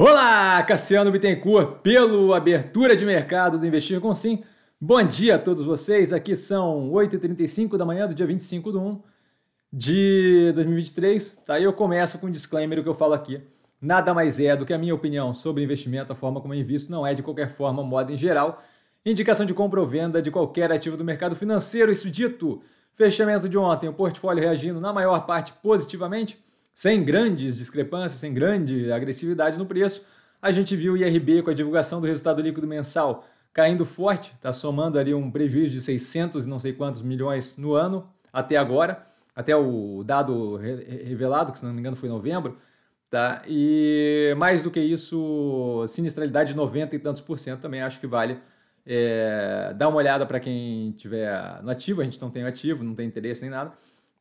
Olá, Cassiano Bittencourt, pelo abertura de mercado do Investir com Sim. Bom dia a todos vocês. Aqui são 8h35 da manhã do dia 25 de 1 de 2023. Tá? Eu começo com um disclaimer que eu falo aqui. Nada mais é do que a minha opinião sobre investimento, a forma como eu invisto, não é de qualquer forma, moda em geral, indicação de compra ou venda de qualquer ativo do mercado financeiro. Isso dito, fechamento de ontem, o portfólio reagindo na maior parte positivamente sem grandes discrepâncias, sem grande agressividade no preço. A gente viu o IRB com a divulgação do resultado líquido mensal caindo forte, está somando ali um prejuízo de 600 e não sei quantos milhões no ano até agora, até o dado revelado, que se não me engano foi em novembro, tá? E mais do que isso, sinistralidade de 90 e tantos por cento também acho que vale é, dar uma olhada para quem tiver no ativo, a gente não tem ativo, não tem interesse nem nada,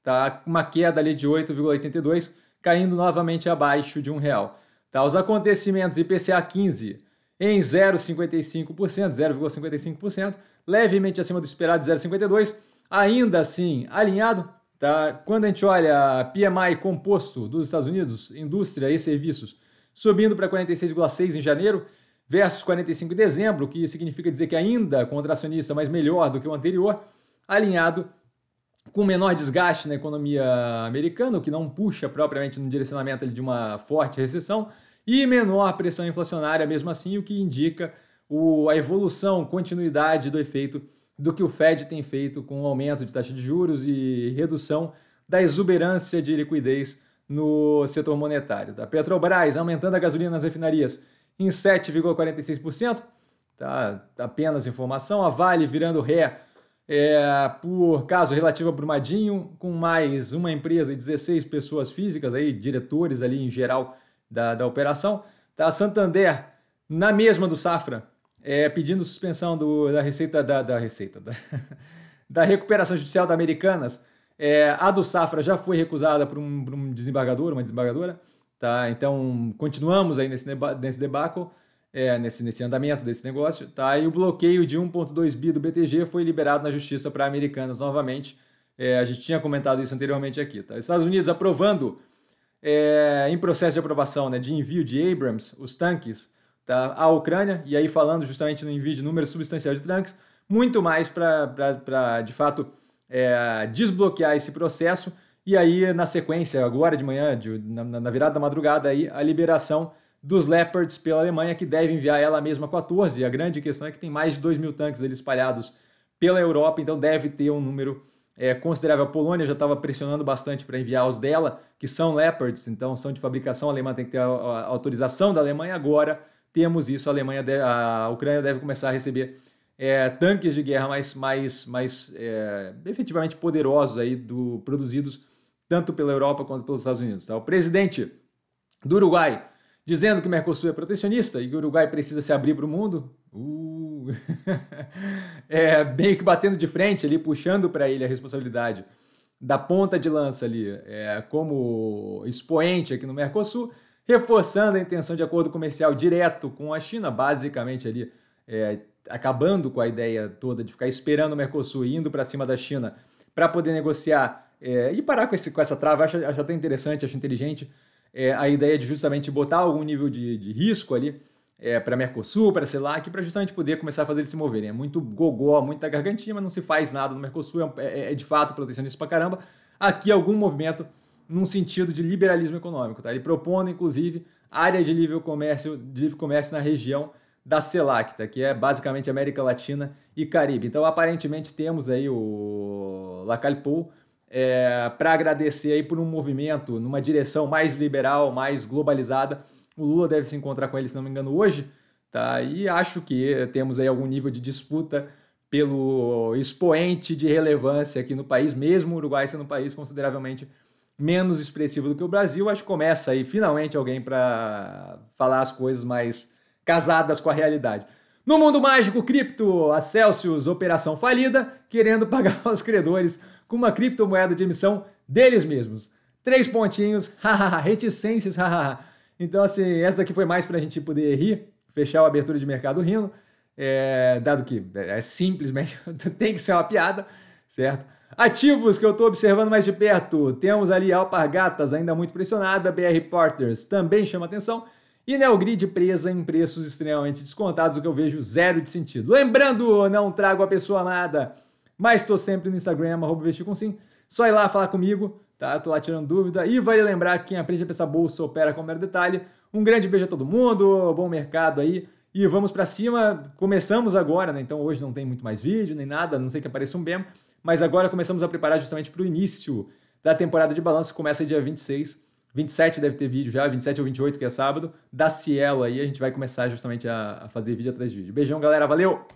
tá? Uma queda ali de 8,82 caindo novamente abaixo de um real. Tá, os acontecimentos IPCA 15 em 0,55%, 0,55%, levemente acima do esperado de 0,52%, ainda assim alinhado. Tá? Quando a gente olha PMI composto dos Estados Unidos, indústria e serviços, subindo para 46,6 em janeiro, versus 45 em dezembro, o que significa dizer que ainda contracionista, mas melhor do que o anterior, alinhado com menor desgaste na economia americana, o que não puxa propriamente no direcionamento de uma forte recessão, e menor pressão inflacionária mesmo assim, o que indica o, a evolução, continuidade do efeito do que o Fed tem feito com o aumento de taxa de juros e redução da exuberância de liquidez no setor monetário. A Petrobras aumentando a gasolina nas refinarias em 7,46%, tá apenas informação, a Vale virando ré é, por caso relativo a Brumadinho, com mais uma empresa e 16 pessoas físicas, aí, diretores ali em geral da, da operação. Tá? Santander, na mesma do Safra, é, pedindo suspensão do, da receita da, da receita da, da, recuperação judicial da Americanas. É, a do Safra já foi recusada por um, por um desembargador, uma desembargadora. Tá? Então, continuamos aí nesse, nesse debacle é, nesse, nesse andamento desse negócio, tá? E o bloqueio de 1,2 bi do BTG foi liberado na justiça para americanas novamente. É, a gente tinha comentado isso anteriormente aqui, tá? Estados Unidos aprovando é, em processo de aprovação né, de envio de Abrams, os tanques, tá, à Ucrânia, e aí falando justamente no envio de número substancial de tanques, muito mais para, de fato, é, desbloquear esse processo. E aí, na sequência, agora de manhã, de, na, na virada da madrugada, aí, a liberação dos Leopards pela Alemanha, que deve enviar ela mesma 14. E a grande questão é que tem mais de 2 mil tanques ali espalhados pela Europa, então deve ter um número é, considerável. A Polônia já estava pressionando bastante para enviar os dela, que são Leopards, então são de fabricação alemã, tem que ter a, a autorização da Alemanha. Agora temos isso, a Alemanha, deve, a Ucrânia deve começar a receber é, tanques de guerra mais, mais, mais é, efetivamente poderosos aí do, produzidos tanto pela Europa quanto pelos Estados Unidos. Tá? O presidente do Uruguai, dizendo que o Mercosul é protecionista e que o Uruguai precisa se abrir para o mundo. Uh. é meio que batendo de frente ali, puxando para ele a responsabilidade da ponta de lança ali, é, como expoente aqui no Mercosul, reforçando a intenção de acordo comercial direto com a China, basicamente ali, é, acabando com a ideia toda de ficar esperando o Mercosul indo para cima da China para poder negociar é, e parar com, esse, com essa trava. Acho, acho até interessante, acho inteligente é, a ideia de justamente botar algum nível de, de risco ali é, para Mercosul, para CELAC, para justamente poder começar a fazer eles se moverem. É muito gogó, muita gargantinha, mas não se faz nada no Mercosul, é, é, é de fato protecionista para caramba. Aqui algum movimento num sentido de liberalismo econômico. Tá? Ele propondo, inclusive, área de livre comércio, de livre comércio na região da CELAC, tá? que é basicamente América Latina e Caribe. Então, aparentemente, temos aí o Lacalpou é, para agradecer aí por um movimento numa direção mais liberal, mais globalizada. O Lula deve se encontrar com ele, se não me engano, hoje, tá? E acho que temos aí algum nível de disputa pelo expoente de relevância aqui no país, mesmo o Uruguai sendo um país consideravelmente menos expressivo do que o Brasil, acho que começa aí finalmente alguém para falar as coisas mais casadas com a realidade. No mundo mágico cripto, a Celsius, operação falida, querendo pagar os credores com uma criptomoeda de emissão deles mesmos. Três pontinhos, hahaha, reticências, hahaha. Então, assim, essa daqui foi mais para a gente poder rir, fechar a abertura de mercado rindo, é, dado que é simplesmente tem que ser uma piada, certo? Ativos que eu estou observando mais de perto, temos ali Alpargatas ainda muito pressionada, BR Porters também chama atenção, E Neogrid presa em preços extremamente descontados, o que eu vejo zero de sentido. Lembrando, não trago a pessoa amada, mas estou sempre no Instagram, arroba vestir com sim. Só ir lá falar comigo, tá? Tô lá tirando dúvida. E vale lembrar que quem aprende a pensar bolsa opera com mero detalhe. Um grande beijo a todo mundo, bom mercado aí. E vamos para cima. Começamos agora, né? Então hoje não tem muito mais vídeo nem nada, não sei que apareça um BEM. Mas agora começamos a preparar justamente para o início da temporada de balanço, que começa dia 26. 27 deve ter vídeo já, 27 ou 28, que é sábado, da Cielo aí. A gente vai começar justamente a, a fazer vídeo atrás de vídeo. Beijão, galera. Valeu!